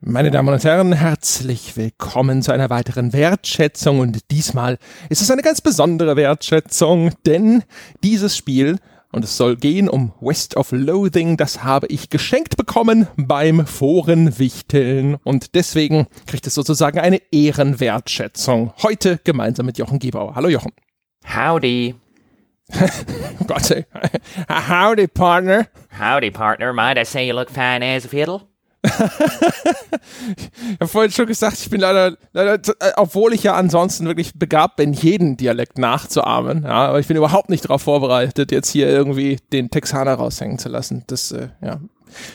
Meine Damen und Herren, herzlich willkommen zu einer weiteren Wertschätzung und diesmal ist es eine ganz besondere Wertschätzung, denn dieses Spiel und es soll gehen um West of Loathing, das habe ich geschenkt bekommen beim Forenwichteln und deswegen kriegt es sozusagen eine Ehrenwertschätzung. Heute gemeinsam mit Jochen Gebauer. Hallo Jochen. Howdy. Gott sei Howdy, Partner. Howdy, partner. Might I say you look fine as a fiddle? Ich habe vorhin schon gesagt, ich bin leider, leider, äh, obwohl ich ja ansonsten wirklich begabt bin, jeden Dialekt nachzuahmen, ja, aber ich bin überhaupt nicht darauf vorbereitet, jetzt hier irgendwie den Texaner raushängen zu lassen. Das, äh, ja,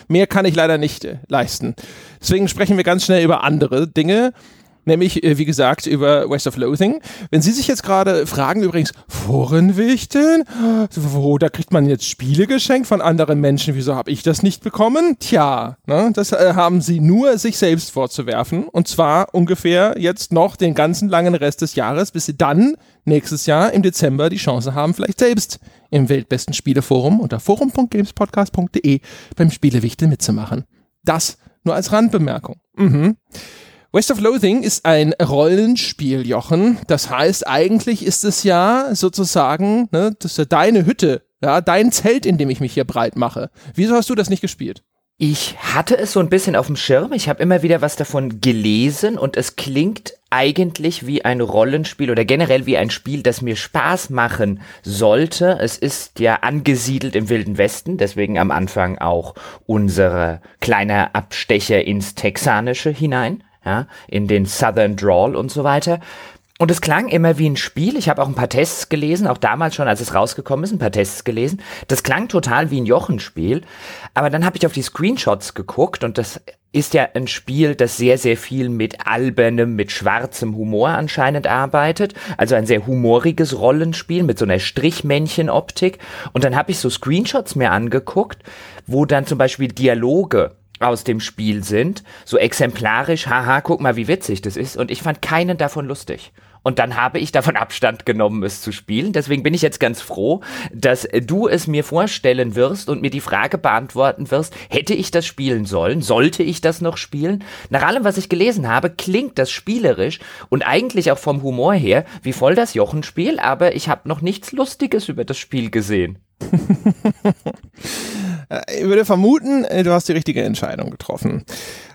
mehr kann ich leider nicht äh, leisten. Deswegen sprechen wir ganz schnell über andere Dinge nämlich, äh, wie gesagt, über West of Loathing. Wenn Sie sich jetzt gerade fragen, übrigens, Forenwichteln? Wo, da kriegt man jetzt Spiele geschenkt von anderen Menschen, wieso habe ich das nicht bekommen? Tja, ne, das äh, haben Sie nur sich selbst vorzuwerfen und zwar ungefähr jetzt noch den ganzen langen Rest des Jahres, bis Sie dann nächstes Jahr im Dezember die Chance haben, vielleicht selbst im weltbesten Spieleforum unter forum.gamespodcast.de beim Spielewichtel mitzumachen. Das nur als Randbemerkung. Mhm. West of Loathing ist ein Rollenspiel, Jochen. Das heißt, eigentlich ist es ja sozusagen, ne, das ist ja deine Hütte, ja, dein Zelt, in dem ich mich hier breit mache. Wieso hast du das nicht gespielt? Ich hatte es so ein bisschen auf dem Schirm. Ich habe immer wieder was davon gelesen und es klingt eigentlich wie ein Rollenspiel oder generell wie ein Spiel, das mir Spaß machen sollte. Es ist ja angesiedelt im Wilden Westen, deswegen am Anfang auch unsere kleine Abstecher ins Texanische hinein ja, in den Southern Drawl und so weiter. Und es klang immer wie ein Spiel. Ich habe auch ein paar Tests gelesen, auch damals schon, als es rausgekommen ist, ein paar Tests gelesen. Das klang total wie ein Jochenspiel. Aber dann habe ich auf die Screenshots geguckt und das ist ja ein Spiel, das sehr, sehr viel mit albernem, mit schwarzem Humor anscheinend arbeitet. Also ein sehr humoriges Rollenspiel mit so einer Strichmännchen-Optik. Und dann habe ich so Screenshots mir angeguckt, wo dann zum Beispiel Dialoge aus dem Spiel sind, so exemplarisch, haha, guck mal, wie witzig das ist. Und ich fand keinen davon lustig. Und dann habe ich davon Abstand genommen, es zu spielen. Deswegen bin ich jetzt ganz froh, dass du es mir vorstellen wirst und mir die Frage beantworten wirst, hätte ich das spielen sollen? Sollte ich das noch spielen? Nach allem, was ich gelesen habe, klingt das spielerisch und eigentlich auch vom Humor her wie voll das Jochenspiel, aber ich habe noch nichts Lustiges über das Spiel gesehen. ich würde vermuten, äh, du hast die richtige Entscheidung getroffen.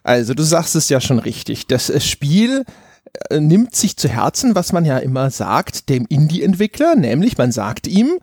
Also du sagst es ja schon richtig. Das äh, Spiel äh, nimmt sich zu Herzen, was man ja immer sagt, dem Indie-Entwickler, nämlich man sagt ihm,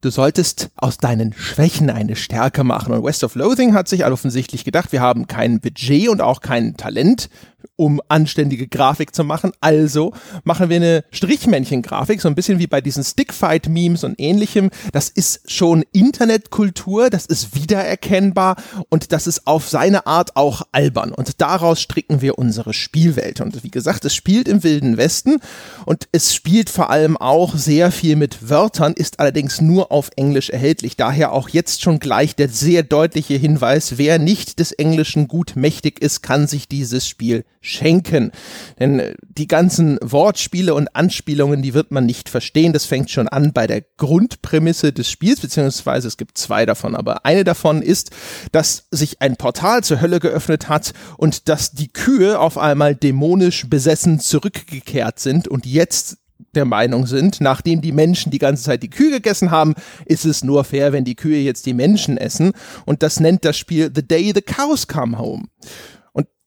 du solltest aus deinen Schwächen eine Stärke machen. Und West of Loathing hat sich offensichtlich gedacht, wir haben kein Budget und auch kein Talent um anständige Grafik zu machen. Also machen wir eine Strichmännchen-Grafik, so ein bisschen wie bei diesen Stickfight-Memes und ähnlichem. Das ist schon Internetkultur, das ist wiedererkennbar und das ist auf seine Art auch albern. Und daraus stricken wir unsere Spielwelt. Und wie gesagt, es spielt im Wilden Westen und es spielt vor allem auch sehr viel mit Wörtern, ist allerdings nur auf Englisch erhältlich. Daher auch jetzt schon gleich der sehr deutliche Hinweis, wer nicht des Englischen gut mächtig ist, kann sich dieses Spiel schenken. Denn äh, die ganzen Wortspiele und Anspielungen, die wird man nicht verstehen. Das fängt schon an bei der Grundprämisse des Spiels, beziehungsweise es gibt zwei davon. Aber eine davon ist, dass sich ein Portal zur Hölle geöffnet hat und dass die Kühe auf einmal dämonisch besessen zurückgekehrt sind und jetzt der Meinung sind, nachdem die Menschen die ganze Zeit die Kühe gegessen haben, ist es nur fair, wenn die Kühe jetzt die Menschen essen. Und das nennt das Spiel The Day the Cows Come Home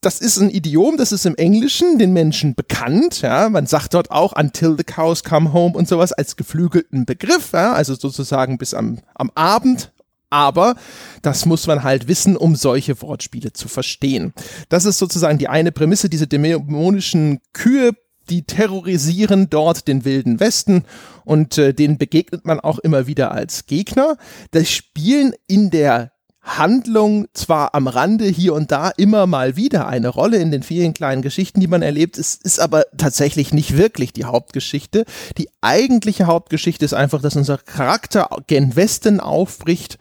das ist ein Idiom, das ist im Englischen den Menschen bekannt. Ja, man sagt dort auch until the cows come home und sowas als geflügelten Begriff, ja, also sozusagen bis am, am Abend. Aber das muss man halt wissen, um solche Wortspiele zu verstehen. Das ist sozusagen die eine Prämisse, diese dämonischen Kühe die terrorisieren dort den wilden Westen und äh, denen begegnet man auch immer wieder als Gegner. Das spielen in der Handlung zwar am Rande hier und da immer mal wieder eine Rolle in den vielen kleinen Geschichten, die man erlebt, es ist aber tatsächlich nicht wirklich die Hauptgeschichte. Die eigentliche Hauptgeschichte ist einfach, dass unser Charakter gen Westen aufbricht.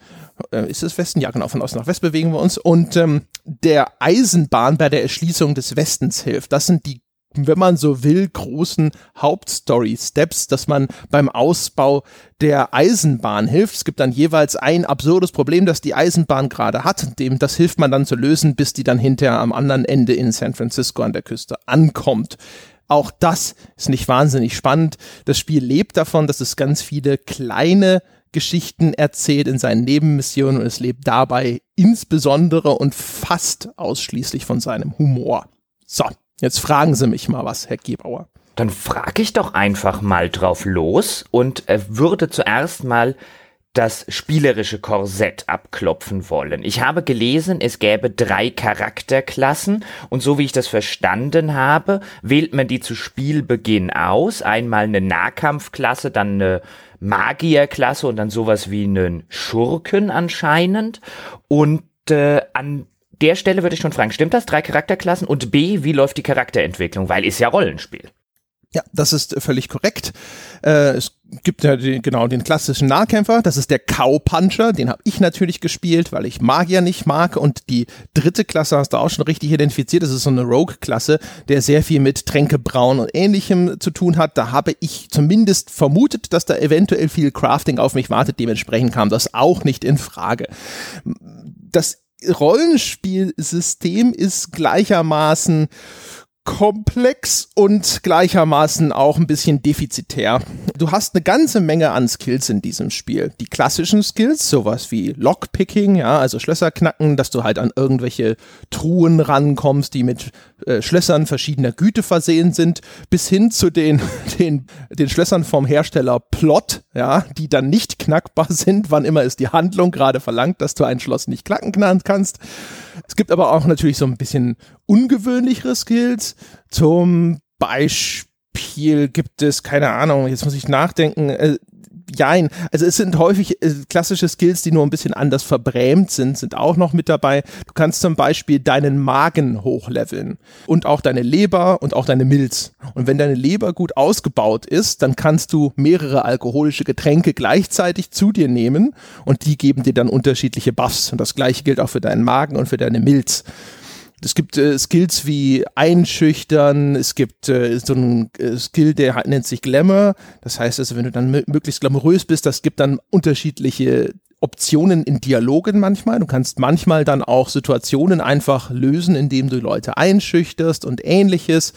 Äh, ist es Westen? Ja, genau, von Ost nach West bewegen wir uns. Und ähm, der Eisenbahn bei der Erschließung des Westens hilft. Das sind die wenn man so will, großen Hauptstory-Steps, dass man beim Ausbau der Eisenbahn hilft. Es gibt dann jeweils ein absurdes Problem, das die Eisenbahn gerade hat. Dem, das hilft man dann zu lösen, bis die dann hinterher am anderen Ende in San Francisco an der Küste ankommt. Auch das ist nicht wahnsinnig spannend. Das Spiel lebt davon, dass es ganz viele kleine Geschichten erzählt in seinen Nebenmissionen und es lebt dabei insbesondere und fast ausschließlich von seinem Humor. So, jetzt fragen Sie mich mal was, Herr Gebauer. Dann frage ich doch einfach mal drauf los und äh, würde zuerst mal das spielerische Korsett abklopfen wollen. Ich habe gelesen, es gäbe drei Charakterklassen und so wie ich das verstanden habe, wählt man die zu Spielbeginn aus. Einmal eine Nahkampfklasse, dann eine Magierklasse und dann sowas wie einen Schurken anscheinend. Und äh, an der Stelle würde ich schon fragen, stimmt das? Drei Charakterklassen und B, wie läuft die Charakterentwicklung? Weil ist ja Rollenspiel. Ja, das ist völlig korrekt. Äh, es gibt ja die, genau den klassischen Nahkämpfer, das ist der Cow-Puncher, den habe ich natürlich gespielt, weil ich Magier nicht mag. Und die dritte Klasse hast du auch schon richtig identifiziert, das ist so eine Rogue-Klasse, der sehr viel mit Tränke brauen und ähnlichem zu tun hat. Da habe ich zumindest vermutet, dass da eventuell viel Crafting auf mich wartet. Dementsprechend kam das auch nicht in Frage. Das Rollenspielsystem ist gleichermaßen komplex und gleichermaßen auch ein bisschen defizitär. Du hast eine ganze Menge an Skills in diesem Spiel. Die klassischen Skills, sowas wie Lockpicking, ja, also Schlösser knacken, dass du halt an irgendwelche Truhen rankommst, die mit äh, Schlössern verschiedener Güte versehen sind, bis hin zu den, den, den Schlössern vom Hersteller Plot, ja, die dann nicht knackbar sind, wann immer es die Handlung gerade verlangt, dass du ein Schloss nicht knacken kannst. Es gibt aber auch natürlich so ein bisschen ungewöhnlichere Skills. Zum Beispiel gibt es, keine Ahnung, jetzt muss ich nachdenken, äh, jein. Also es sind häufig äh, klassische Skills, die nur ein bisschen anders verbrämt sind, sind auch noch mit dabei. Du kannst zum Beispiel deinen Magen hochleveln und auch deine Leber und auch deine Milz. Und wenn deine Leber gut ausgebaut ist, dann kannst du mehrere alkoholische Getränke gleichzeitig zu dir nehmen und die geben dir dann unterschiedliche Buffs. Und das gleiche gilt auch für deinen Magen und für deine Milz. Es gibt äh, Skills wie Einschüchtern, es gibt äh, so einen äh, Skill, der nennt sich Glamour. Das heißt also, wenn du dann möglichst glamourös bist, das gibt dann unterschiedliche Optionen in Dialogen manchmal. Du kannst manchmal dann auch Situationen einfach lösen, indem du Leute einschüchterst und ähnliches.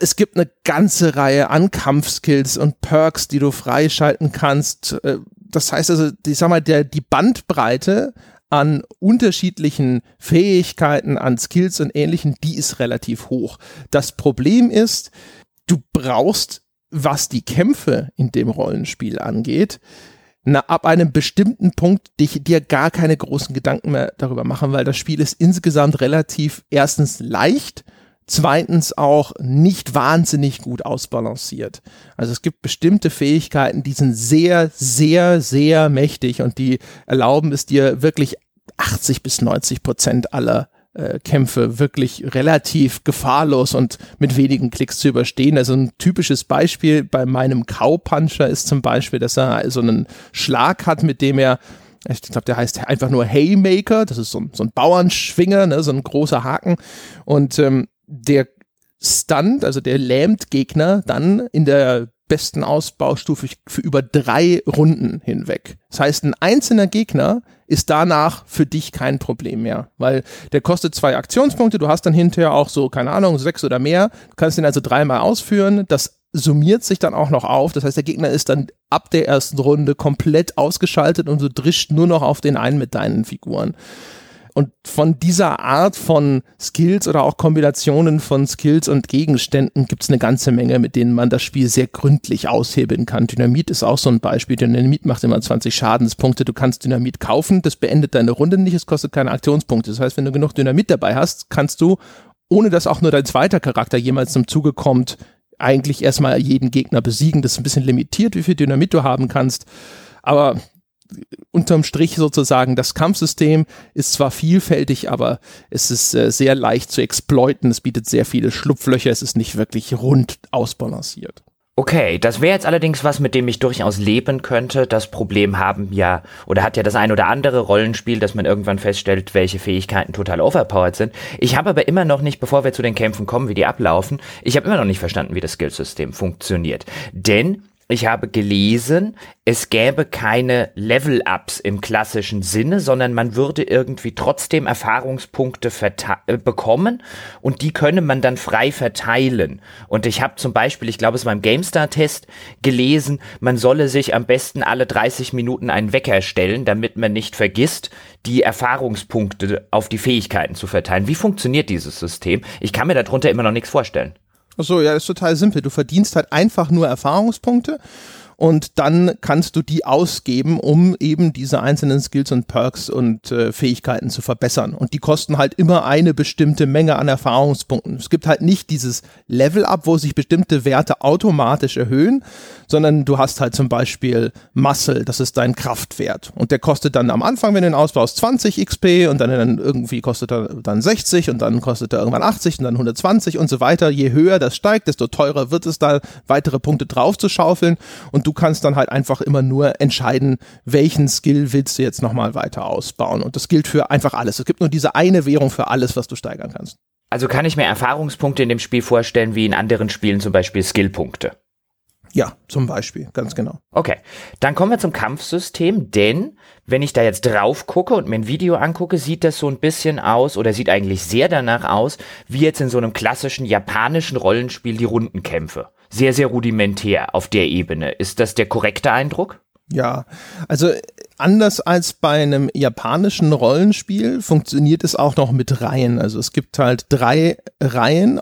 Es gibt eine ganze Reihe an Kampfskills und Perks, die du freischalten kannst. Äh, das heißt also, ich sag mal, der, die Bandbreite an unterschiedlichen Fähigkeiten, an Skills und ähnlichen, die ist relativ hoch. Das Problem ist, du brauchst, was die Kämpfe in dem Rollenspiel angeht, na, ab einem bestimmten Punkt dich, dir gar keine großen Gedanken mehr darüber machen, weil das Spiel ist insgesamt relativ erstens leicht zweitens auch nicht wahnsinnig gut ausbalanciert. Also es gibt bestimmte Fähigkeiten, die sind sehr, sehr, sehr mächtig und die erlauben es dir wirklich 80 bis 90 Prozent aller äh, Kämpfe wirklich relativ gefahrlos und mit wenigen Klicks zu überstehen. Also ein typisches Beispiel bei meinem Cowpuncher ist zum Beispiel, dass er so einen Schlag hat, mit dem er ich glaube, der heißt einfach nur Haymaker, das ist so, so ein Bauernschwinger, ne, so ein großer Haken. Und ähm, der stunt, also der lähmt Gegner dann in der besten Ausbaustufe für über drei Runden hinweg. Das heißt, ein einzelner Gegner ist danach für dich kein Problem mehr, weil der kostet zwei Aktionspunkte, du hast dann hinterher auch so, keine Ahnung, sechs oder mehr, du kannst den also dreimal ausführen, das summiert sich dann auch noch auf, das heißt, der Gegner ist dann ab der ersten Runde komplett ausgeschaltet und du drischt nur noch auf den einen mit deinen Figuren. Und von dieser Art von Skills oder auch Kombinationen von Skills und Gegenständen gibt es eine ganze Menge, mit denen man das Spiel sehr gründlich aushebeln kann. Dynamit ist auch so ein Beispiel. Dynamit macht immer 20 Schadenspunkte. Du kannst Dynamit kaufen, das beendet deine Runde nicht, es kostet keine Aktionspunkte. Das heißt, wenn du genug Dynamit dabei hast, kannst du, ohne dass auch nur dein zweiter Charakter jemals zum Zuge kommt, eigentlich erstmal jeden Gegner besiegen. Das ist ein bisschen limitiert, wie viel Dynamit du haben kannst. Aber unterm Strich sozusagen, das Kampfsystem ist zwar vielfältig, aber es ist äh, sehr leicht zu exploiten. Es bietet sehr viele Schlupflöcher. Es ist nicht wirklich rund ausbalanciert. Okay, das wäre jetzt allerdings was, mit dem ich durchaus leben könnte. Das Problem haben ja, oder hat ja das ein oder andere Rollenspiel, dass man irgendwann feststellt, welche Fähigkeiten total overpowered sind. Ich habe aber immer noch nicht, bevor wir zu den Kämpfen kommen, wie die ablaufen, ich habe immer noch nicht verstanden, wie das Skillsystem funktioniert. Denn ich habe gelesen, es gäbe keine Level-Ups im klassischen Sinne, sondern man würde irgendwie trotzdem Erfahrungspunkte äh, bekommen und die könne man dann frei verteilen. Und ich habe zum Beispiel, ich glaube es war im GameStar-Test gelesen, man solle sich am besten alle 30 Minuten einen Wecker stellen, damit man nicht vergisst, die Erfahrungspunkte auf die Fähigkeiten zu verteilen. Wie funktioniert dieses System? Ich kann mir darunter immer noch nichts vorstellen. Achso, ja, ist total simpel. Du verdienst halt einfach nur Erfahrungspunkte und dann kannst du die ausgeben, um eben diese einzelnen Skills und Perks und äh, Fähigkeiten zu verbessern. Und die kosten halt immer eine bestimmte Menge an Erfahrungspunkten. Es gibt halt nicht dieses Level-Up, wo sich bestimmte Werte automatisch erhöhen, sondern du hast halt zum Beispiel Muscle, das ist dein Kraftwert. Und der kostet dann am Anfang, wenn du ihn ausbaust, 20 XP und dann, dann irgendwie kostet er dann 60 und dann kostet er irgendwann 80 und dann 120 und so weiter. Je höher das steigt, desto teurer wird es da, weitere Punkte drauf zu schaufeln. Und du du kannst dann halt einfach immer nur entscheiden, welchen Skill willst du jetzt nochmal weiter ausbauen. Und das gilt für einfach alles. Es gibt nur diese eine Währung für alles, was du steigern kannst. Also kann ich mir Erfahrungspunkte in dem Spiel vorstellen, wie in anderen Spielen zum Beispiel Skillpunkte. Ja, zum Beispiel, ganz genau. Okay, dann kommen wir zum Kampfsystem, denn wenn ich da jetzt drauf gucke und mir ein Video angucke, sieht das so ein bisschen aus oder sieht eigentlich sehr danach aus, wie jetzt in so einem klassischen japanischen Rollenspiel die Rundenkämpfe sehr, sehr rudimentär auf der Ebene. Ist das der korrekte Eindruck? Ja, also anders als bei einem japanischen Rollenspiel funktioniert es auch noch mit Reihen. Also es gibt halt drei Reihen,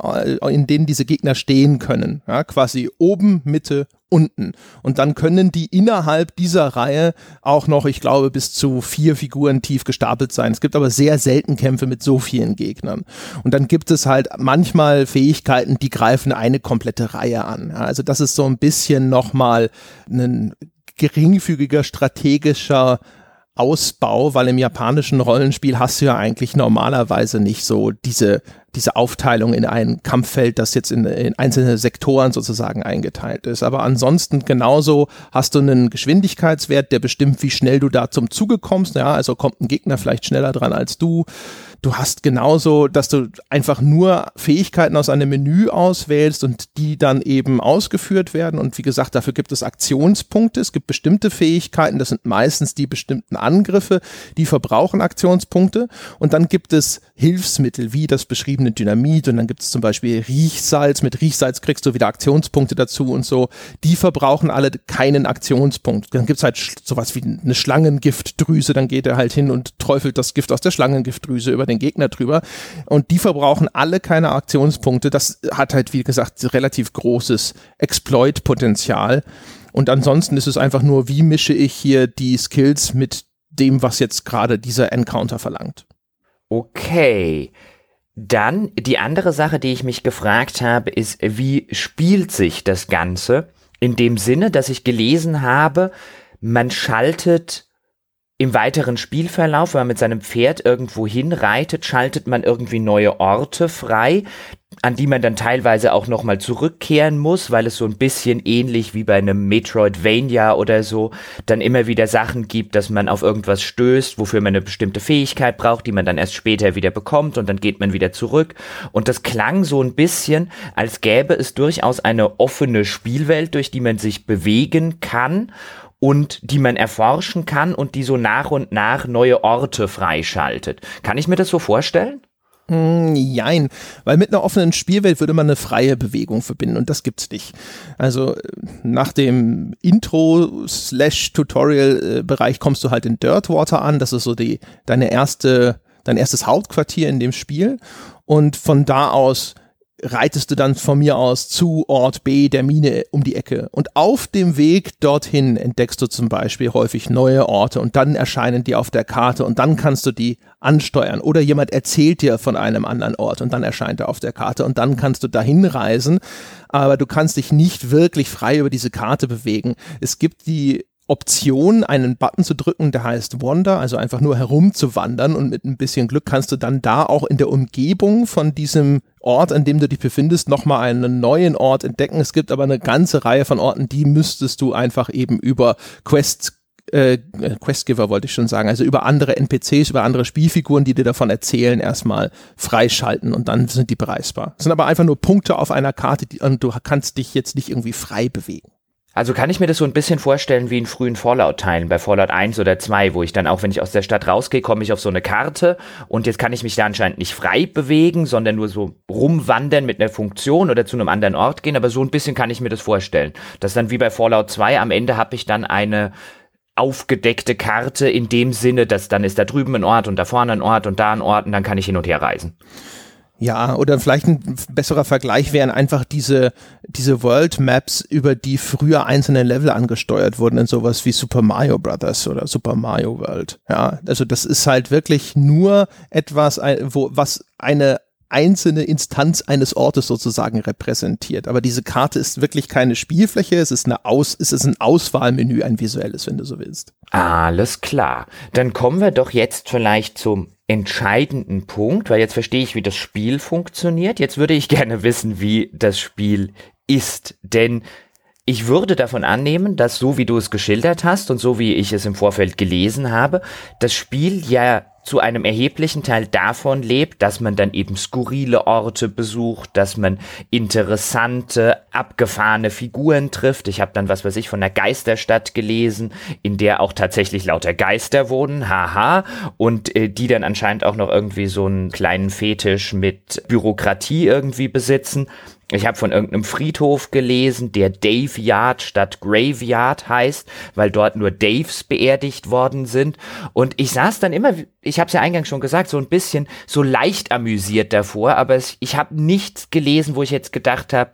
in denen diese Gegner stehen können. Ja, quasi oben, Mitte, unten. Und dann können die innerhalb dieser Reihe auch noch, ich glaube, bis zu vier Figuren tief gestapelt sein. Es gibt aber sehr selten Kämpfe mit so vielen Gegnern. Und dann gibt es halt manchmal Fähigkeiten, die greifen eine komplette Reihe an. Also das ist so ein bisschen nochmal ein geringfügiger strategischer Ausbau, weil im japanischen Rollenspiel hast du ja eigentlich normalerweise nicht so diese, diese Aufteilung in ein Kampffeld, das jetzt in, in, einzelne Sektoren sozusagen eingeteilt ist. Aber ansonsten genauso hast du einen Geschwindigkeitswert, der bestimmt, wie schnell du da zum Zuge kommst. Ja, also kommt ein Gegner vielleicht schneller dran als du. Du hast genauso, dass du einfach nur Fähigkeiten aus einem Menü auswählst und die dann eben ausgeführt werden. Und wie gesagt, dafür gibt es Aktionspunkte. Es gibt bestimmte Fähigkeiten, das sind meistens die bestimmten Angriffe, die verbrauchen Aktionspunkte. Und dann gibt es Hilfsmittel, wie das beschriebene Dynamit. Und dann gibt es zum Beispiel Riechsalz. Mit Riechsalz kriegst du wieder Aktionspunkte dazu und so. Die verbrauchen alle keinen Aktionspunkt. Dann gibt es halt sowas wie eine Schlangengiftdrüse. Dann geht er halt hin und träufelt das Gift aus der Schlangengiftdrüse über den Gegner drüber. Und die verbrauchen alle keine Aktionspunkte. Das hat halt, wie gesagt, relativ großes Exploit-Potenzial. Und ansonsten ist es einfach nur, wie mische ich hier die Skills mit dem, was jetzt gerade dieser Encounter verlangt. Okay. Dann die andere Sache, die ich mich gefragt habe, ist, wie spielt sich das Ganze? In dem Sinne, dass ich gelesen habe, man schaltet im weiteren Spielverlauf, wenn man mit seinem Pferd irgendwo hinreitet, schaltet man irgendwie neue Orte frei, an die man dann teilweise auch nochmal zurückkehren muss, weil es so ein bisschen ähnlich wie bei einem Metroidvania oder so dann immer wieder Sachen gibt, dass man auf irgendwas stößt, wofür man eine bestimmte Fähigkeit braucht, die man dann erst später wieder bekommt und dann geht man wieder zurück. Und das klang so ein bisschen, als gäbe es durchaus eine offene Spielwelt, durch die man sich bewegen kann und die man erforschen kann und die so nach und nach neue Orte freischaltet. Kann ich mir das so vorstellen? Hm, jein, weil mit einer offenen Spielwelt würde man eine freie Bewegung verbinden und das gibt's nicht. Also äh, nach dem Intro-Tutorial-Bereich kommst du halt in Dirtwater an, das ist so die, deine erste, dein erstes Hauptquartier in dem Spiel und von da aus reitest du dann von mir aus zu Ort B der Mine um die Ecke. Und auf dem Weg dorthin entdeckst du zum Beispiel häufig neue Orte und dann erscheinen die auf der Karte und dann kannst du die ansteuern. Oder jemand erzählt dir von einem anderen Ort und dann erscheint er auf der Karte und dann kannst du dahin reisen. Aber du kannst dich nicht wirklich frei über diese Karte bewegen. Es gibt die Option, einen Button zu drücken, der heißt Wander, also einfach nur herumzuwandern und mit ein bisschen Glück kannst du dann da auch in der Umgebung von diesem Ort, an dem du dich befindest, nochmal einen neuen Ort entdecken. Es gibt aber eine ganze Reihe von Orten, die müsstest du einfach eben über Quests äh, Questgiver wollte ich schon sagen, also über andere NPCs, über andere Spielfiguren, die dir davon erzählen, erstmal freischalten und dann sind die preisbar. Das sind aber einfach nur Punkte auf einer Karte die, und du kannst dich jetzt nicht irgendwie frei bewegen. Also kann ich mir das so ein bisschen vorstellen wie in frühen Fallout-Teilen, bei Fallout 1 oder 2, wo ich dann auch, wenn ich aus der Stadt rausgehe, komme ich auf so eine Karte und jetzt kann ich mich da anscheinend nicht frei bewegen, sondern nur so rumwandern mit einer Funktion oder zu einem anderen Ort gehen, aber so ein bisschen kann ich mir das vorstellen. Das dann wie bei Fallout 2, am Ende habe ich dann eine aufgedeckte Karte in dem Sinne, dass dann ist da drüben ein Ort und da vorne ein Ort und da ein Ort und dann kann ich hin und her reisen. Ja, oder vielleicht ein besserer Vergleich wären einfach diese, diese World Maps, über die früher einzelne Level angesteuert wurden in sowas wie Super Mario Brothers oder Super Mario World. Ja, also das ist halt wirklich nur etwas, wo, was eine einzelne Instanz eines Ortes sozusagen repräsentiert. Aber diese Karte ist wirklich keine Spielfläche, es ist, eine Aus, es ist ein Auswahlmenü, ein visuelles, wenn du so willst. Alles klar. Dann kommen wir doch jetzt vielleicht zum entscheidenden Punkt, weil jetzt verstehe ich, wie das Spiel funktioniert. Jetzt würde ich gerne wissen, wie das Spiel ist. Denn ich würde davon annehmen, dass so wie du es geschildert hast und so wie ich es im Vorfeld gelesen habe, das Spiel ja zu einem erheblichen Teil davon lebt, dass man dann eben skurrile Orte besucht, dass man interessante, abgefahrene Figuren trifft. Ich habe dann, was weiß ich, von der Geisterstadt gelesen, in der auch tatsächlich lauter Geister wohnen, haha, und äh, die dann anscheinend auch noch irgendwie so einen kleinen Fetisch mit Bürokratie irgendwie besitzen. Ich habe von irgendeinem Friedhof gelesen, der Dave Yard statt Graveyard heißt, weil dort nur Daves beerdigt worden sind. Und ich saß dann immer, ich habe es ja eingangs schon gesagt, so ein bisschen so leicht amüsiert davor, aber es, ich habe nichts gelesen, wo ich jetzt gedacht habe,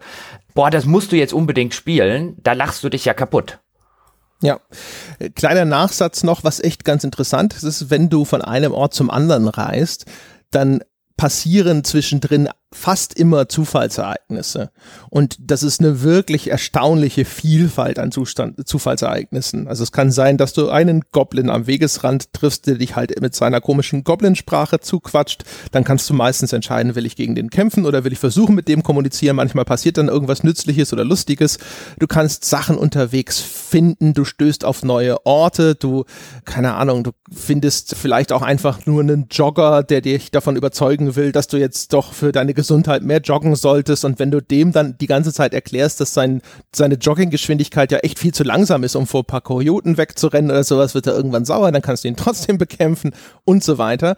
boah, das musst du jetzt unbedingt spielen, da lachst du dich ja kaputt. Ja, kleiner Nachsatz noch, was echt ganz interessant ist, ist, wenn du von einem Ort zum anderen reist, dann passieren zwischendrin fast immer Zufallsereignisse. Und das ist eine wirklich erstaunliche Vielfalt an Zustand, Zufallsereignissen. Also es kann sein, dass du einen Goblin am Wegesrand triffst, der dich halt mit seiner komischen Goblinsprache zuquatscht. Dann kannst du meistens entscheiden, will ich gegen den kämpfen oder will ich versuchen, mit dem kommunizieren. Manchmal passiert dann irgendwas Nützliches oder Lustiges. Du kannst Sachen unterwegs finden, du stößt auf neue Orte, du, keine Ahnung, du findest vielleicht auch einfach nur einen Jogger, der dich davon überzeugen will, dass du jetzt doch für deine Gesundheit mehr joggen solltest und wenn du dem dann die ganze Zeit erklärst, dass sein, seine Jogginggeschwindigkeit ja echt viel zu langsam ist, um vor ein paar Kojoten wegzurennen oder sowas, wird er irgendwann sauer, dann kannst du ihn trotzdem bekämpfen und so weiter.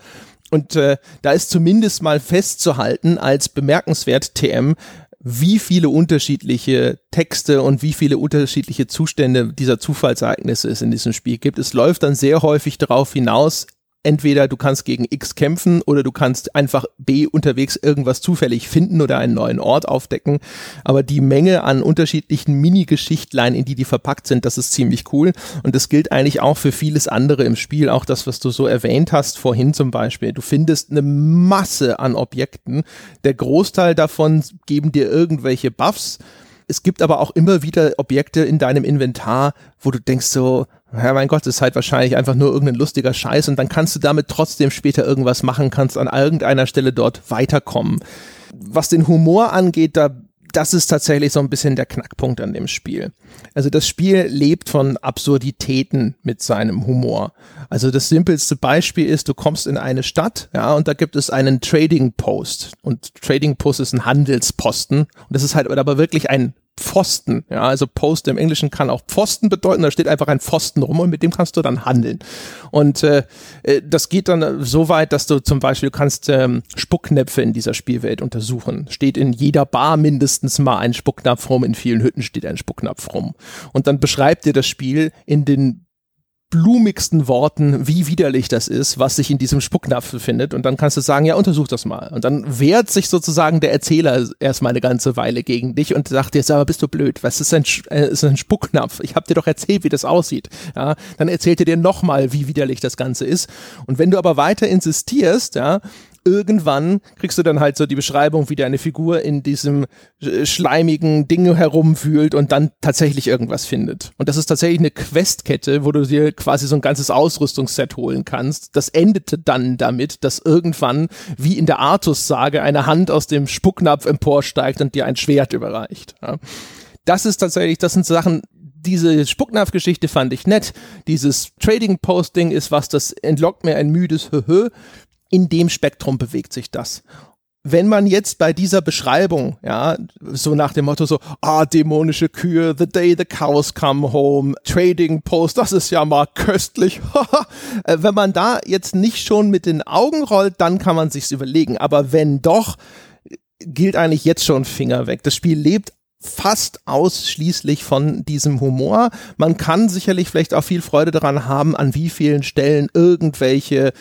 Und äh, da ist zumindest mal festzuhalten als bemerkenswert TM, wie viele unterschiedliche Texte und wie viele unterschiedliche Zustände dieser Zufallsereignisse es in diesem Spiel gibt. Es läuft dann sehr häufig darauf hinaus, entweder du kannst gegen X kämpfen oder du kannst einfach B unterwegs irgendwas zufällig finden oder einen neuen Ort aufdecken. Aber die Menge an unterschiedlichen Mini-Geschichtlein, in die die verpackt sind, das ist ziemlich cool. Und das gilt eigentlich auch für vieles andere im Spiel. Auch das, was du so erwähnt hast vorhin zum Beispiel. Du findest eine Masse an Objekten. Der Großteil davon geben dir irgendwelche Buffs. Es gibt aber auch immer wieder Objekte in deinem Inventar, wo du denkst so, ja, mein Gott, das ist halt wahrscheinlich einfach nur irgendein lustiger Scheiß und dann kannst du damit trotzdem später irgendwas machen, kannst an irgendeiner Stelle dort weiterkommen. Was den Humor angeht, da das ist tatsächlich so ein bisschen der Knackpunkt an dem Spiel. Also das Spiel lebt von Absurditäten mit seinem Humor. Also das simpelste Beispiel ist, du kommst in eine Stadt, ja, und da gibt es einen Trading Post. Und Trading Post ist ein Handelsposten. Und das ist halt aber wirklich ein Pfosten. Ja, also Post im Englischen kann auch Pfosten bedeuten. Da steht einfach ein Pfosten rum und mit dem kannst du dann handeln. Und äh, äh das geht dann so weit, dass du zum Beispiel kannst ähm, Spucknäpfe in dieser Spielwelt untersuchen. Steht in jeder Bar mindestens mal ein Spucknapf rum, in vielen Hütten steht ein Spucknapf rum. Und dann beschreibt dir das Spiel in den blumigsten Worten, wie widerlich das ist, was sich in diesem Spucknapf befindet. Und dann kannst du sagen, ja, untersuch das mal. Und dann wehrt sich sozusagen der Erzähler erstmal eine ganze Weile gegen dich und sagt dir, aber bist du blöd? Was ist ein, äh, ist ein Spucknapf? Ich habe dir doch erzählt, wie das aussieht. Ja, dann erzählt er dir nochmal, wie widerlich das Ganze ist. Und wenn du aber weiter insistierst, ja, irgendwann kriegst du dann halt so die Beschreibung, wie deine Figur in diesem äh, schleimigen Ding herumfühlt und dann tatsächlich irgendwas findet. Und das ist tatsächlich eine Questkette, wo du dir quasi so ein ganzes Ausrüstungsset holen kannst. Das endete dann damit, dass irgendwann, wie in der Artus-Sage, eine Hand aus dem Spucknapf emporsteigt und dir ein Schwert überreicht. Ja. Das ist tatsächlich, das sind Sachen, diese Spucknapf-Geschichte fand ich nett. Dieses Trading-Posting ist was, das entlockt mir ein müdes Höhö. In dem Spektrum bewegt sich das wenn man jetzt bei dieser Beschreibung, ja, so nach dem Motto so, ah, dämonische Kühe, the day the cows come home, Trading Post, das ist ja mal köstlich. Äh, wenn man da jetzt nicht schon mit den Augen rollt, dann kann man sich's überlegen. Aber wenn doch, gilt eigentlich jetzt schon Finger weg. Das Spiel lebt fast ausschließlich von diesem Humor. Man kann sicherlich vielleicht auch viel Freude daran haben, an wie vielen Stellen irgendwelche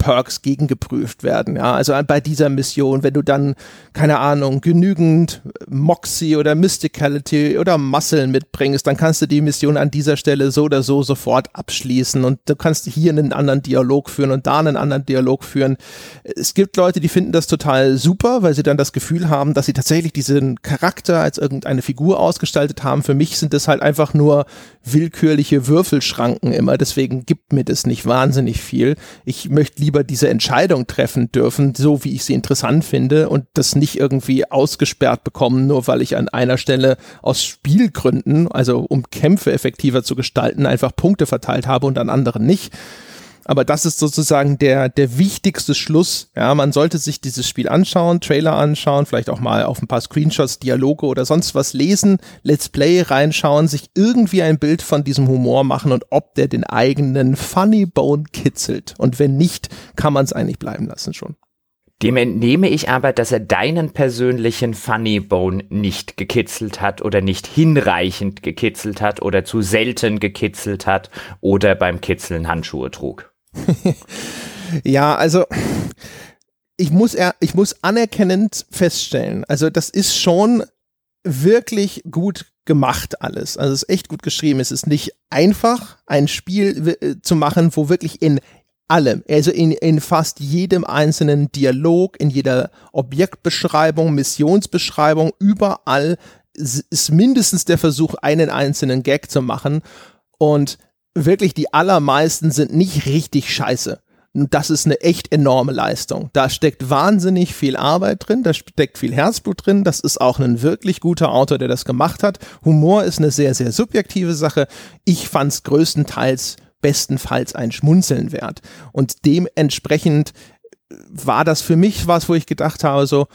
Charakterperks gegengeprüft werden. Ja, also bei dieser Mission, wenn du dann, keine Ahnung, genügend Moxie oder Mysticality oder Muscle mitbringst, dann kannst du die Mission an dieser Stelle so oder so sofort abschließen und du kannst hier einen anderen Dialog führen und da einen anderen Dialog führen. Es gibt Leute, die finden das total super, weil sie dann das Gefühl haben, dass sie tatsächlich diesen Charakter als irgendeine Figur ausgestaltet haben. Für mich sind das halt einfach nur willkürliche Würfelschranken immer. Deswegen gibt mir das nicht wahnsinnig viel. Ich möchte lieber diese Entscheidung treffen dürfen, so wie ich sie interessant finde und das nicht irgendwie ausgesperrt bekommen, nur weil ich an einer Stelle aus Spielgründen, also um Kämpfe effektiver zu gestalten, einfach Punkte verteilt habe und an anderen nicht. Aber das ist sozusagen der, der wichtigste Schluss. Ja, man sollte sich dieses Spiel anschauen, Trailer anschauen, vielleicht auch mal auf ein paar Screenshots, Dialoge oder sonst was lesen, Let's Play reinschauen, sich irgendwie ein Bild von diesem Humor machen und ob der den eigenen Funny Bone kitzelt. Und wenn nicht, kann man es eigentlich bleiben lassen schon. Dem entnehme ich aber, dass er deinen persönlichen Funny Bone nicht gekitzelt hat oder nicht hinreichend gekitzelt hat oder zu selten gekitzelt hat oder beim Kitzeln Handschuhe trug. ja, also ich muss, er, ich muss anerkennend feststellen, also das ist schon wirklich gut gemacht alles. Also es ist echt gut geschrieben. Es ist nicht einfach, ein Spiel äh, zu machen, wo wirklich in allem, also in, in fast jedem einzelnen Dialog, in jeder Objektbeschreibung, Missionsbeschreibung, überall ist mindestens der Versuch, einen einzelnen Gag zu machen. Und wirklich die allermeisten sind nicht richtig scheiße. Das ist eine echt enorme Leistung. Da steckt wahnsinnig viel Arbeit drin, da steckt viel Herzblut drin. Das ist auch ein wirklich guter Autor, der das gemacht hat. Humor ist eine sehr, sehr subjektive Sache. Ich fand es größtenteils bestenfalls ein Schmunzeln wert. Und dementsprechend war das für mich was, wo ich gedacht habe, so,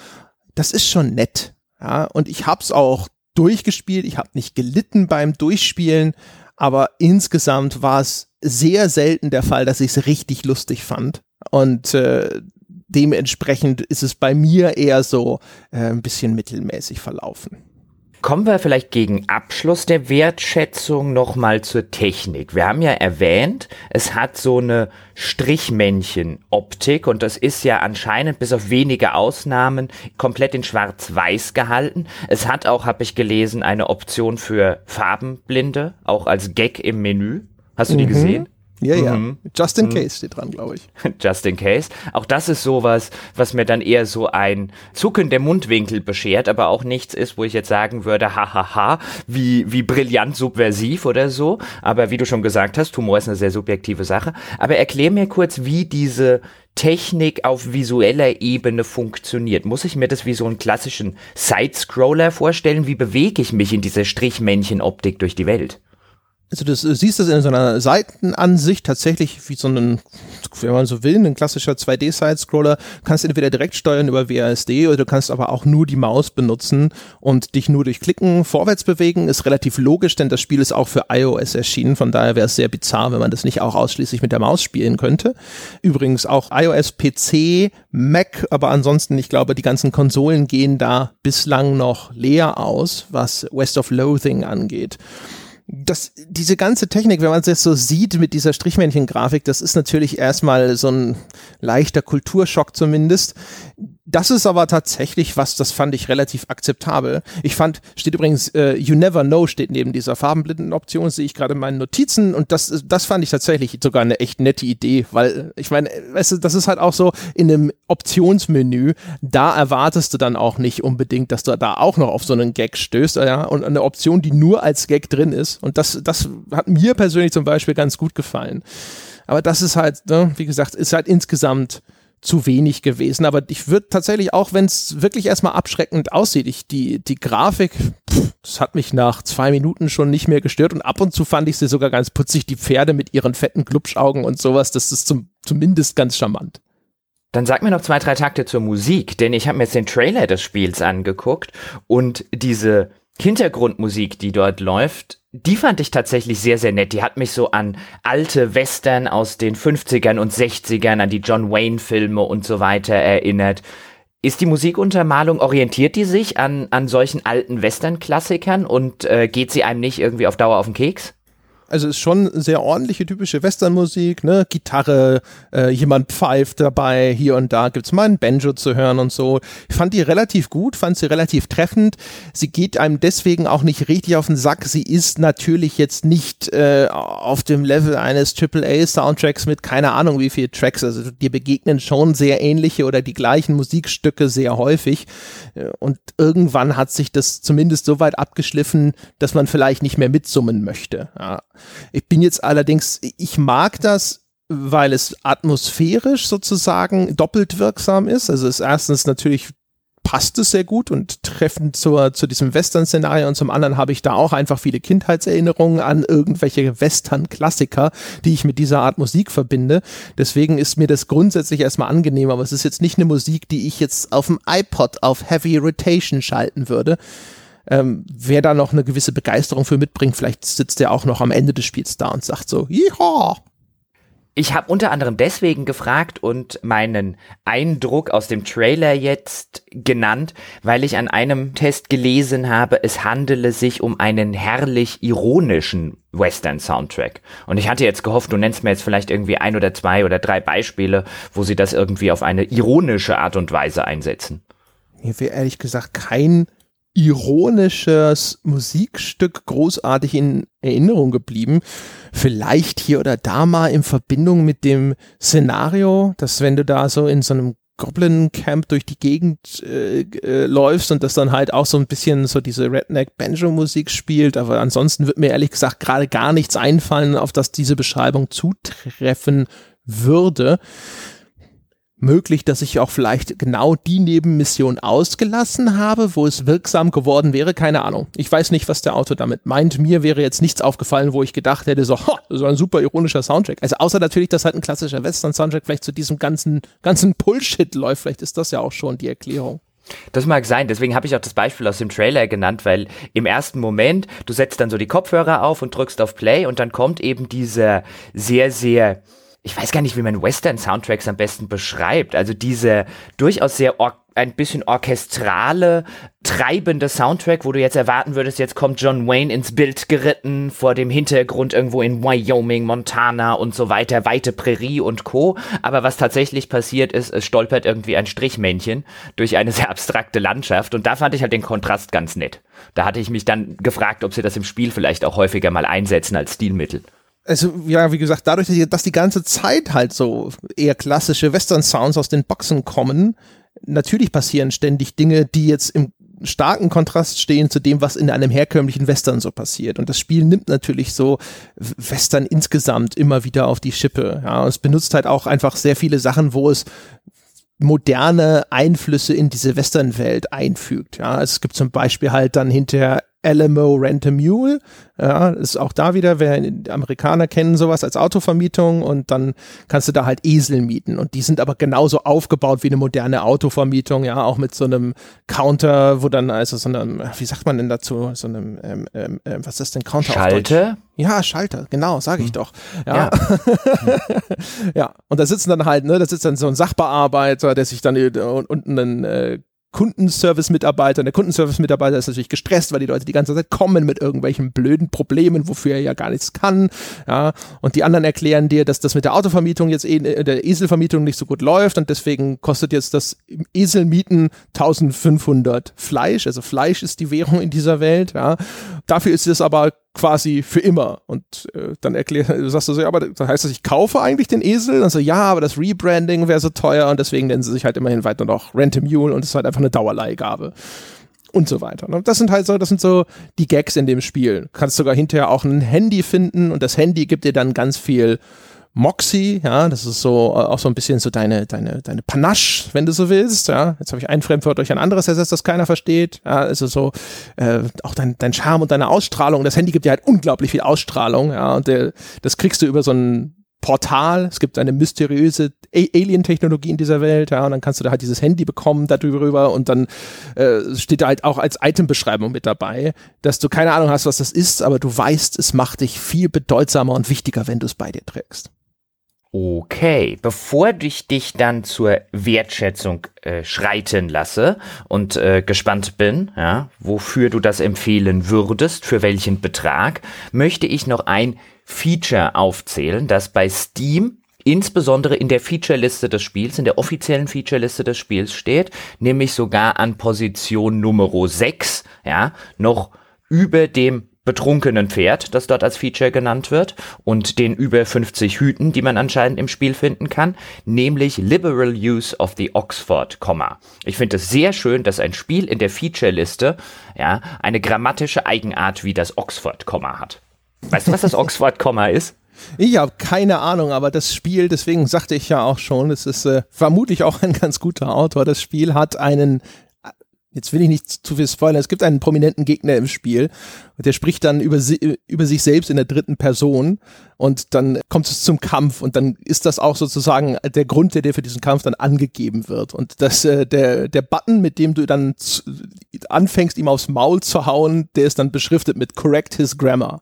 das ist schon nett. Ja, und ich hab's auch durchgespielt. Ich habe nicht gelitten beim Durchspielen, aber insgesamt war es sehr selten der Fall, dass ich es richtig lustig fand. Und äh, dementsprechend ist es bei mir eher so äh, ein bisschen mittelmäßig verlaufen. Kommen wir vielleicht gegen Abschluss der Wertschätzung nochmal zur Technik. Wir haben ja erwähnt, es hat so eine Strichmännchen-Optik und das ist ja anscheinend bis auf wenige Ausnahmen komplett in schwarz-weiß gehalten. Es hat auch, habe ich gelesen, eine Option für Farbenblinde, auch als Gag im Menü. Hast du die mhm. gesehen? Ja, ja. Mhm. Just in mhm. case steht dran, glaube ich. Just in case. Auch das ist sowas, was mir dann eher so ein Zucken der Mundwinkel beschert, aber auch nichts ist, wo ich jetzt sagen würde, hahaha, wie, wie brillant subversiv oder so. Aber wie du schon gesagt hast, Humor ist eine sehr subjektive Sache. Aber erklär mir kurz, wie diese Technik auf visueller Ebene funktioniert. Muss ich mir das wie so einen klassischen Sidescroller vorstellen? Wie bewege ich mich in dieser Strichmännchen-Optik durch die Welt? Also du siehst das in so einer Seitenansicht tatsächlich wie so ein, wenn man so will, ein klassischer 2D-Side-Scroller. Kannst entweder direkt steuern über WASD oder du kannst aber auch nur die Maus benutzen und dich nur durch Klicken vorwärts bewegen. Ist relativ logisch, denn das Spiel ist auch für iOS erschienen. Von daher wäre es sehr bizarr, wenn man das nicht auch ausschließlich mit der Maus spielen könnte. Übrigens auch iOS, PC, Mac, aber ansonsten, ich glaube, die ganzen Konsolen gehen da bislang noch leer aus, was West of Loathing angeht das, diese ganze Technik, wenn man es jetzt so sieht mit dieser Strichmännchen-Grafik, das ist natürlich erstmal so ein leichter Kulturschock zumindest. Das ist aber tatsächlich was, das fand ich relativ akzeptabel. Ich fand, steht übrigens, äh, You Never Know steht neben dieser farbenblinden Option, sehe ich gerade in meinen Notizen und das, das fand ich tatsächlich sogar eine echt nette Idee, weil ich meine, weißt du, das ist halt auch so in einem Optionsmenü, da erwartest du dann auch nicht unbedingt, dass du da auch noch auf so einen Gag stößt, ja, und eine Option, die nur als Gag drin ist und das, das hat mir persönlich zum Beispiel ganz gut gefallen. Aber das ist halt, ne, wie gesagt, ist halt insgesamt zu wenig gewesen. Aber ich würde tatsächlich auch, wenn es wirklich erstmal abschreckend aussieht, ich, die, die Grafik, pff, das hat mich nach zwei Minuten schon nicht mehr gestört und ab und zu fand ich sie sogar ganz putzig, die Pferde mit ihren fetten Glubschaugen und sowas, das ist zum, zumindest ganz charmant. Dann sag mir noch zwei, drei Takte zur Musik, denn ich habe mir jetzt den Trailer des Spiels angeguckt und diese Hintergrundmusik, die dort läuft, die fand ich tatsächlich sehr, sehr nett. Die hat mich so an alte Western aus den 50ern und 60ern, an die John Wayne-Filme und so weiter erinnert. Ist die Musikuntermalung, orientiert die sich an, an solchen alten Western-Klassikern und äh, geht sie einem nicht irgendwie auf Dauer auf den Keks? Also ist schon sehr ordentliche, typische Westernmusik, ne? Gitarre, äh, jemand pfeift dabei, hier und da gibt's mal ein Banjo zu hören und so. Ich fand die relativ gut, fand sie relativ treffend. Sie geht einem deswegen auch nicht richtig auf den Sack. Sie ist natürlich jetzt nicht äh, auf dem Level eines AAA-Soundtracks mit keine Ahnung wie viele Tracks. Also dir begegnen schon sehr ähnliche oder die gleichen Musikstücke sehr häufig. Äh, und irgendwann hat sich das zumindest so weit abgeschliffen, dass man vielleicht nicht mehr mitsummen möchte. Ja. Ich bin jetzt allerdings, ich mag das, weil es atmosphärisch sozusagen doppelt wirksam ist. Also es erstens natürlich passt es sehr gut und treffend zur, zu diesem Western-Szenario und zum anderen habe ich da auch einfach viele Kindheitserinnerungen an irgendwelche Western-Klassiker, die ich mit dieser Art Musik verbinde. Deswegen ist mir das grundsätzlich erstmal angenehm, aber es ist jetzt nicht eine Musik, die ich jetzt auf dem iPod auf Heavy Rotation schalten würde ähm, wer da noch eine gewisse Begeisterung für mitbringt, vielleicht sitzt der auch noch am Ende des Spiels da und sagt so, Yeehaw! Ich habe unter anderem deswegen gefragt und meinen Eindruck aus dem Trailer jetzt genannt, weil ich an einem Test gelesen habe, es handele sich um einen herrlich ironischen Western-Soundtrack. Und ich hatte jetzt gehofft, du nennst mir jetzt vielleicht irgendwie ein oder zwei oder drei Beispiele, wo sie das irgendwie auf eine ironische Art und Weise einsetzen. Mir wäre ehrlich gesagt kein ironisches Musikstück großartig in Erinnerung geblieben. Vielleicht hier oder da mal in Verbindung mit dem Szenario, dass wenn du da so in so einem Goblin Camp durch die Gegend äh, äh, läufst und das dann halt auch so ein bisschen so diese Redneck Banjo Musik spielt, aber ansonsten wird mir ehrlich gesagt gerade gar nichts einfallen, auf das diese Beschreibung zutreffen würde möglich, dass ich auch vielleicht genau die Nebenmission ausgelassen habe, wo es wirksam geworden wäre. Keine Ahnung. Ich weiß nicht, was der Autor damit meint. Mir wäre jetzt nichts aufgefallen, wo ich gedacht hätte, so, das war ein super ironischer Soundtrack. Also außer natürlich, dass halt ein klassischer Western-Soundtrack vielleicht zu diesem ganzen, ganzen Bullshit läuft. Vielleicht ist das ja auch schon die Erklärung. Das mag sein, deswegen habe ich auch das Beispiel aus dem Trailer genannt, weil im ersten Moment, du setzt dann so die Kopfhörer auf und drückst auf Play und dann kommt eben dieser sehr, sehr ich weiß gar nicht, wie man Western-Soundtracks am besten beschreibt. Also diese durchaus sehr ein bisschen orchestrale, treibende Soundtrack, wo du jetzt erwarten würdest, jetzt kommt John Wayne ins Bild geritten, vor dem Hintergrund irgendwo in Wyoming, Montana und so weiter, weite Prärie und Co. Aber was tatsächlich passiert ist, es stolpert irgendwie ein Strichmännchen durch eine sehr abstrakte Landschaft und da fand ich halt den Kontrast ganz nett. Da hatte ich mich dann gefragt, ob sie das im Spiel vielleicht auch häufiger mal einsetzen als Stilmittel also ja, wie gesagt, dadurch, dass die ganze Zeit halt so eher klassische Western-Sounds aus den Boxen kommen, natürlich passieren ständig Dinge, die jetzt im starken Kontrast stehen zu dem, was in einem herkömmlichen Western so passiert. Und das Spiel nimmt natürlich so Western insgesamt immer wieder auf die Schippe. Ja, es benutzt halt auch einfach sehr viele Sachen, wo es moderne Einflüsse in diese Western-Welt einfügt. Ja, es gibt zum Beispiel halt dann hinterher Alamo Rent a Mule. Ja, ist auch da wieder, wer Amerikaner kennen sowas als Autovermietung und dann kannst du da halt Esel mieten und die sind aber genauso aufgebaut wie eine moderne Autovermietung, ja, auch mit so einem Counter, wo dann also so einem, wie sagt man denn dazu, so einem, ähm, ähm, äh, was ist denn Counter? Schalter? Ja, Schalter, genau, sage ich hm. doch. Ja. Ja. ja. und da sitzen dann halt, ne, da sitzt dann so ein Sachbearbeiter, der sich dann unten einen äh, Kundenservice-Mitarbeiter. Und der Kundenservice-Mitarbeiter ist natürlich gestresst, weil die Leute die ganze Zeit kommen mit irgendwelchen blöden Problemen, wofür er ja gar nichts kann. Ja, und die anderen erklären dir, dass das mit der Autovermietung jetzt eh, äh, der Eselvermietung nicht so gut läuft und deswegen kostet jetzt das Eselmieten 1500 Fleisch. Also Fleisch ist die Währung in dieser Welt. Ja. Dafür ist es aber quasi für immer. Und äh, dann erklär, du sagst du so, ja, aber das heißt das, ich kaufe eigentlich den Esel? Und so, ja, aber das Rebranding wäre so teuer und deswegen nennen sie sich halt immerhin weiter noch Rent a Mule und es ist halt einfach eine Dauerleihgabe. Und so weiter. Und das sind halt so, das sind so die Gags in dem Spiel. Kannst sogar hinterher auch ein Handy finden und das Handy gibt dir dann ganz viel Moxie, ja, das ist so äh, auch so ein bisschen so deine, deine, deine Panache, wenn du so willst, ja. Jetzt habe ich ein Fremdwort durch ein anderes ersetzt, das keiner versteht. Ja, also so äh, auch dein, dein Charme und deine Ausstrahlung. Das Handy gibt dir halt unglaublich viel Ausstrahlung, ja, und der, das kriegst du über so ein Portal. Es gibt eine mysteriöse Alien-Technologie in dieser Welt, ja, und dann kannst du da halt dieses Handy bekommen darüber und dann äh, steht da halt auch als Item-Beschreibung mit dabei, dass du keine Ahnung hast, was das ist, aber du weißt, es macht dich viel bedeutsamer und wichtiger, wenn du es bei dir trägst. Okay, bevor ich dich dann zur Wertschätzung äh, schreiten lasse und äh, gespannt bin, ja, wofür du das empfehlen würdest, für welchen Betrag, möchte ich noch ein Feature aufzählen, das bei Steam insbesondere in der Featureliste des Spiels, in der offiziellen Featureliste des Spiels steht, nämlich sogar an Position Nummer 6, ja, noch über dem betrunkenen Pferd, das dort als Feature genannt wird, und den über 50 Hüten, die man anscheinend im Spiel finden kann, nämlich Liberal Use of the Oxford Komma. Ich finde es sehr schön, dass ein Spiel in der Feature-Liste ja, eine grammatische Eigenart wie das Oxford Komma hat. Weißt du, was das Oxford Komma ist? Ich habe keine Ahnung, aber das Spiel, deswegen sagte ich ja auch schon, es ist äh, vermutlich auch ein ganz guter Autor. Das Spiel hat einen jetzt will ich nicht zu viel spoilern, es gibt einen prominenten Gegner im Spiel. Und der spricht dann über, si über sich selbst in der dritten Person. Und dann kommt es zum Kampf. Und dann ist das auch sozusagen der Grund, der dir für diesen Kampf dann angegeben wird. Und das, äh, der, der Button, mit dem du dann anfängst, ihm aufs Maul zu hauen, der ist dann beschriftet mit Correct His Grammar.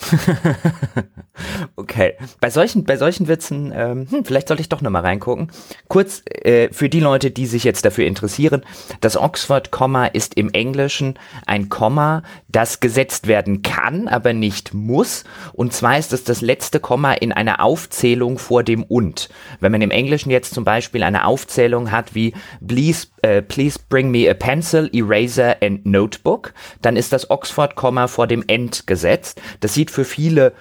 okay. Bei solchen, bei solchen Witzen, ähm, hm, vielleicht sollte ich doch nochmal reingucken. Kurz äh, für die Leute, die sich jetzt dafür interessieren. Das Oxford-Komma ist im Englischen ein Komma, das gesetzt werden kann, aber nicht muss. Und zwar ist es das letzte Komma in einer Aufzählung vor dem und. Wenn man im Englischen jetzt zum Beispiel eine Aufzählung hat wie please, äh, please bring me a pencil, eraser and notebook, dann ist das Oxford-Komma vor dem end gesetzt. Das sieht für viele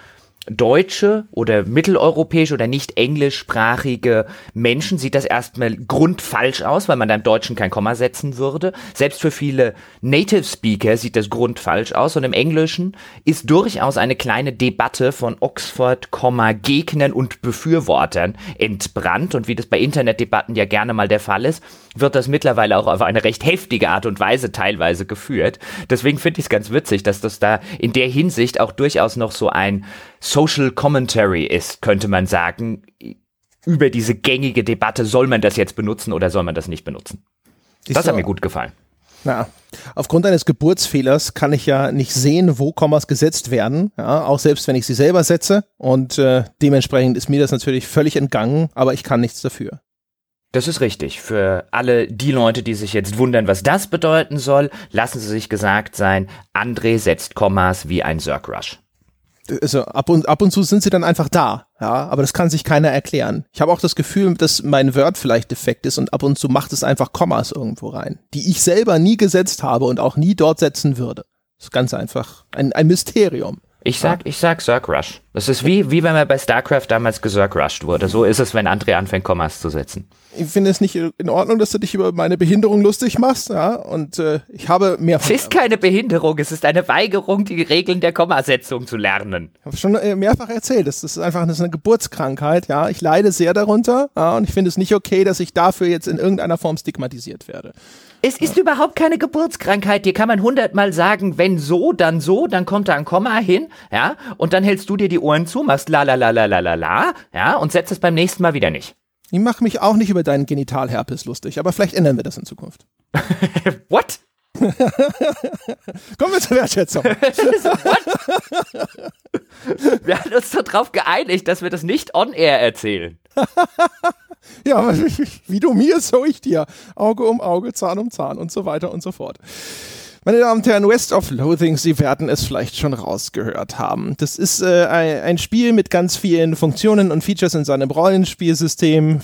deutsche oder mitteleuropäische oder nicht englischsprachige Menschen sieht das erstmal grundfalsch aus, weil man da im Deutschen kein Komma setzen würde. Selbst für viele Native Speaker sieht das grundfalsch aus und im Englischen ist durchaus eine kleine Debatte von Oxford, Gegnern und Befürwortern entbrannt und wie das bei Internetdebatten ja gerne mal der Fall ist, wird das mittlerweile auch auf eine recht heftige Art und Weise teilweise geführt. Deswegen finde ich es ganz witzig, dass das da in der Hinsicht auch durchaus noch so ein Social Commentary ist, könnte man sagen, über diese gängige Debatte, soll man das jetzt benutzen oder soll man das nicht benutzen. Das hat mir gut gefallen. Na, aufgrund eines Geburtsfehlers kann ich ja nicht sehen, wo Kommas gesetzt werden, ja, auch selbst wenn ich sie selber setze. Und äh, dementsprechend ist mir das natürlich völlig entgangen, aber ich kann nichts dafür. Das ist richtig. Für alle die Leute, die sich jetzt wundern, was das bedeuten soll, lassen Sie sich gesagt sein, André setzt Kommas wie ein Zerg Rush. Also ab und, ab und zu sind sie dann einfach da, ja, aber das kann sich keiner erklären. Ich habe auch das Gefühl, dass mein Word vielleicht defekt ist und ab und zu macht es einfach Kommas irgendwo rein, die ich selber nie gesetzt habe und auch nie dort setzen würde. Das ist ganz einfach ein, ein Mysterium. Ich sag, ich sag Zerg Rush. Das ist wie, wie wenn man bei StarCraft damals geZerg Rushed wurde. So ist es, wenn André anfängt, Kommas zu setzen. Ich finde es nicht in Ordnung, dass du dich über meine Behinderung lustig machst, ja. Und äh, ich habe mehr. Es ist keine Behinderung, es ist eine Weigerung, die Regeln der Kommasetzung zu lernen. Ich habe schon äh, mehrfach erzählt, das ist einfach das ist eine Geburtskrankheit, ja. Ich leide sehr darunter, ja, und ich finde es nicht okay, dass ich dafür jetzt in irgendeiner Form stigmatisiert werde. Es ist ja. überhaupt keine Geburtskrankheit. Dir kann man hundertmal sagen, wenn so, dann so, dann kommt da ein Komma hin, ja, und dann hältst du dir die Ohren zu, machst la la la la la la la, ja, und setzt es beim nächsten Mal wieder nicht. Ich mache mich auch nicht über deinen Genitalherpes lustig, aber vielleicht ändern wir das in Zukunft. What? Kommen wir zur Wertschätzung. wir haben uns darauf geeinigt, dass wir das nicht on-air erzählen. ja, wie du mir, so ich dir. Auge um Auge, Zahn um Zahn und so weiter und so fort. Meine Damen und Herren, West of Loathing, Sie werden es vielleicht schon rausgehört haben. Das ist äh, ein Spiel mit ganz vielen Funktionen und Features in seinem Rollenspielsystem.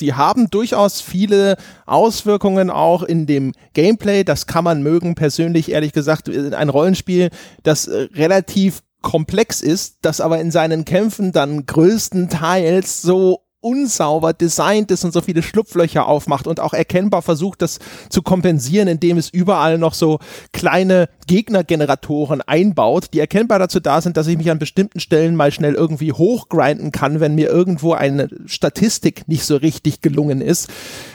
Die haben durchaus viele Auswirkungen auch in dem Gameplay. Das kann man mögen, persönlich ehrlich gesagt. Ein Rollenspiel, das äh, relativ komplex ist, das aber in seinen Kämpfen dann größtenteils so unsauber designt ist und so viele Schlupflöcher aufmacht und auch erkennbar versucht, das zu kompensieren, indem es überall noch so kleine Gegnergeneratoren einbaut, die erkennbar dazu da sind, dass ich mich an bestimmten Stellen mal schnell irgendwie hochgrinden kann, wenn mir irgendwo eine Statistik nicht so richtig gelungen ist.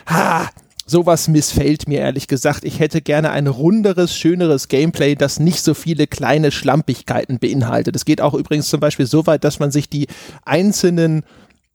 Ha, sowas missfällt mir ehrlich gesagt. Ich hätte gerne ein runderes, schöneres Gameplay, das nicht so viele kleine Schlampigkeiten beinhaltet. Es geht auch übrigens zum Beispiel so weit, dass man sich die einzelnen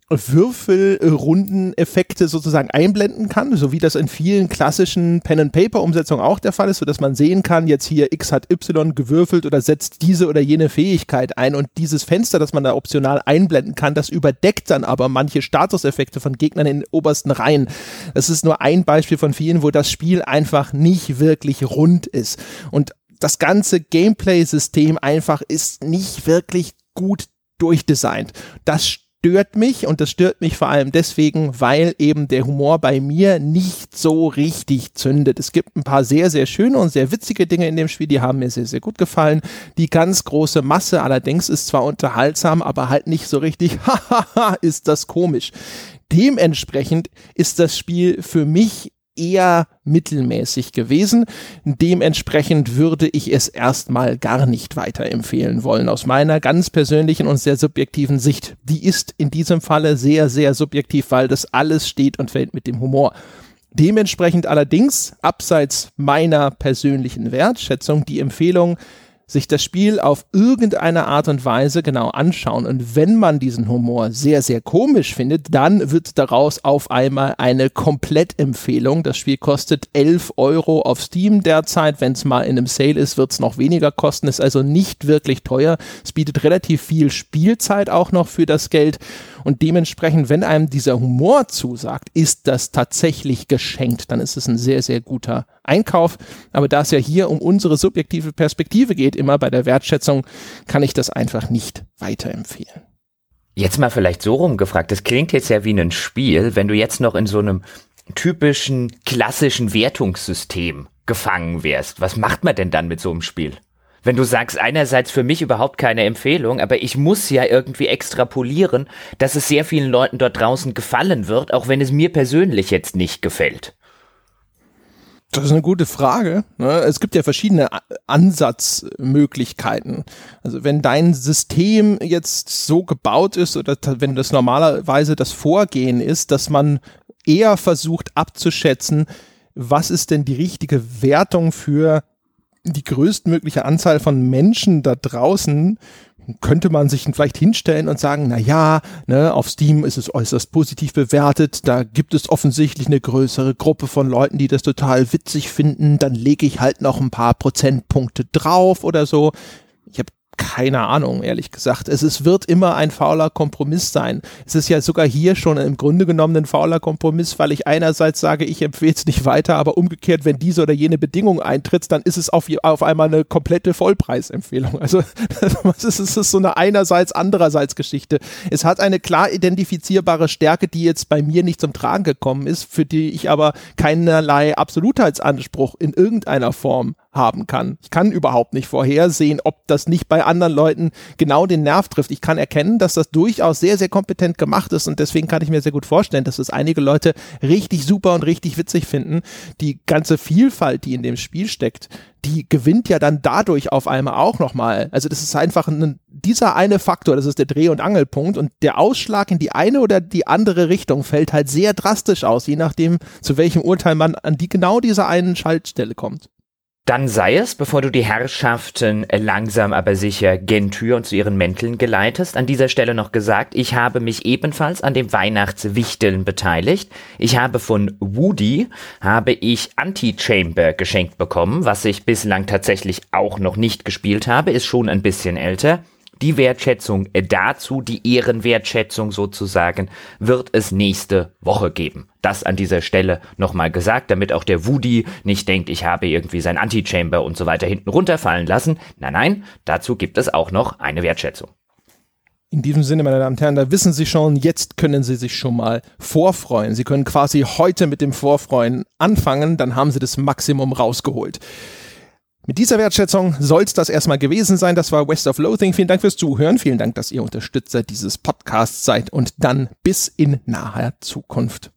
Würfelrundeneffekte sozusagen einblenden kann, so wie das in vielen klassischen Pen-and-Paper-Umsetzungen auch der Fall ist, sodass man sehen kann, jetzt hier X hat Y gewürfelt oder setzt diese oder jene Fähigkeit ein und dieses Fenster, das man da optional einblenden kann, das überdeckt dann aber manche Statuseffekte von Gegnern in den obersten Reihen. Das ist nur ein Beispiel von vielen, wo das Spiel einfach nicht wirklich rund ist und das ganze Gameplay-System einfach ist nicht wirklich gut durchdesignt. Das stört mich und das stört mich vor allem deswegen, weil eben der Humor bei mir nicht so richtig zündet. Es gibt ein paar sehr, sehr schöne und sehr witzige Dinge in dem Spiel, die haben mir sehr, sehr gut gefallen. Die ganz große Masse allerdings ist zwar unterhaltsam, aber halt nicht so richtig, hahaha, ist das komisch. Dementsprechend ist das Spiel für mich eher mittelmäßig gewesen. Dementsprechend würde ich es erstmal gar nicht weiterempfehlen wollen. Aus meiner ganz persönlichen und sehr subjektiven Sicht. Die ist in diesem Falle sehr, sehr subjektiv, weil das alles steht und fällt mit dem Humor. Dementsprechend allerdings, abseits meiner persönlichen Wertschätzung, die Empfehlung, sich das Spiel auf irgendeine Art und Weise genau anschauen. Und wenn man diesen Humor sehr, sehr komisch findet, dann wird daraus auf einmal eine Komplettempfehlung. Das Spiel kostet 11 Euro auf Steam derzeit. Wenn es mal in einem Sale ist, wird es noch weniger kosten. Ist also nicht wirklich teuer. Es bietet relativ viel Spielzeit auch noch für das Geld. Und dementsprechend, wenn einem dieser Humor zusagt, ist das tatsächlich geschenkt. Dann ist es ein sehr, sehr guter Einkauf. Aber da es ja hier um unsere subjektive Perspektive geht, immer bei der Wertschätzung, kann ich das einfach nicht weiterempfehlen. Jetzt mal vielleicht so rumgefragt, das klingt jetzt ja wie ein Spiel, wenn du jetzt noch in so einem typischen klassischen Wertungssystem gefangen wärst. Was macht man denn dann mit so einem Spiel? wenn du sagst, einerseits für mich überhaupt keine Empfehlung, aber ich muss ja irgendwie extrapolieren, dass es sehr vielen Leuten dort draußen gefallen wird, auch wenn es mir persönlich jetzt nicht gefällt. Das ist eine gute Frage. Ne? Es gibt ja verschiedene Ansatzmöglichkeiten. Also wenn dein System jetzt so gebaut ist oder wenn das normalerweise das Vorgehen ist, dass man eher versucht abzuschätzen, was ist denn die richtige Wertung für die größtmögliche Anzahl von Menschen da draußen könnte man sich vielleicht hinstellen und sagen, na ja, ne, auf Steam ist es äußerst positiv bewertet, da gibt es offensichtlich eine größere Gruppe von Leuten, die das total witzig finden, dann lege ich halt noch ein paar Prozentpunkte drauf oder so. Ich habe keine Ahnung, ehrlich gesagt. Es ist, wird immer ein fauler Kompromiss sein. Es ist ja sogar hier schon im Grunde genommen ein fauler Kompromiss, weil ich einerseits sage, ich empfehle es nicht weiter, aber umgekehrt, wenn diese oder jene Bedingung eintritt, dann ist es auf, auf einmal eine komplette Vollpreisempfehlung. Also es ist, es ist so eine einerseits, andererseits Geschichte. Es hat eine klar identifizierbare Stärke, die jetzt bei mir nicht zum Tragen gekommen ist, für die ich aber keinerlei Absolutheitsanspruch in irgendeiner Form haben kann. Ich kann überhaupt nicht vorhersehen, ob das nicht bei anderen Leuten genau den Nerv trifft. Ich kann erkennen, dass das durchaus sehr, sehr kompetent gemacht ist und deswegen kann ich mir sehr gut vorstellen, dass es einige Leute richtig super und richtig witzig finden. Die ganze Vielfalt, die in dem Spiel steckt, die gewinnt ja dann dadurch auf einmal auch nochmal. Also das ist einfach ein, dieser eine Faktor, das ist der Dreh- und Angelpunkt und der Ausschlag in die eine oder die andere Richtung fällt halt sehr drastisch aus, je nachdem, zu welchem Urteil man an die genau dieser einen Schaltstelle kommt. Dann sei es, bevor du die Herrschaften langsam aber sicher gen Tür und zu ihren Mänteln geleitest, an dieser Stelle noch gesagt, ich habe mich ebenfalls an dem Weihnachtswichteln beteiligt. Ich habe von Woody, habe ich Anti-Chamber geschenkt bekommen, was ich bislang tatsächlich auch noch nicht gespielt habe, ist schon ein bisschen älter. Die Wertschätzung dazu, die Ehrenwertschätzung sozusagen, wird es nächste Woche geben. Das an dieser Stelle nochmal gesagt, damit auch der Woody nicht denkt, ich habe irgendwie sein Antichamber und so weiter hinten runterfallen lassen. Nein, nein, dazu gibt es auch noch eine Wertschätzung. In diesem Sinne, meine Damen und Herren, da wissen Sie schon, jetzt können Sie sich schon mal vorfreuen. Sie können quasi heute mit dem Vorfreuen anfangen, dann haben Sie das Maximum rausgeholt. Mit dieser Wertschätzung soll es das erstmal gewesen sein. Das war West of Loathing. Vielen Dank fürs Zuhören. Vielen Dank, dass ihr Unterstützer dieses Podcasts seid und dann bis in naher Zukunft.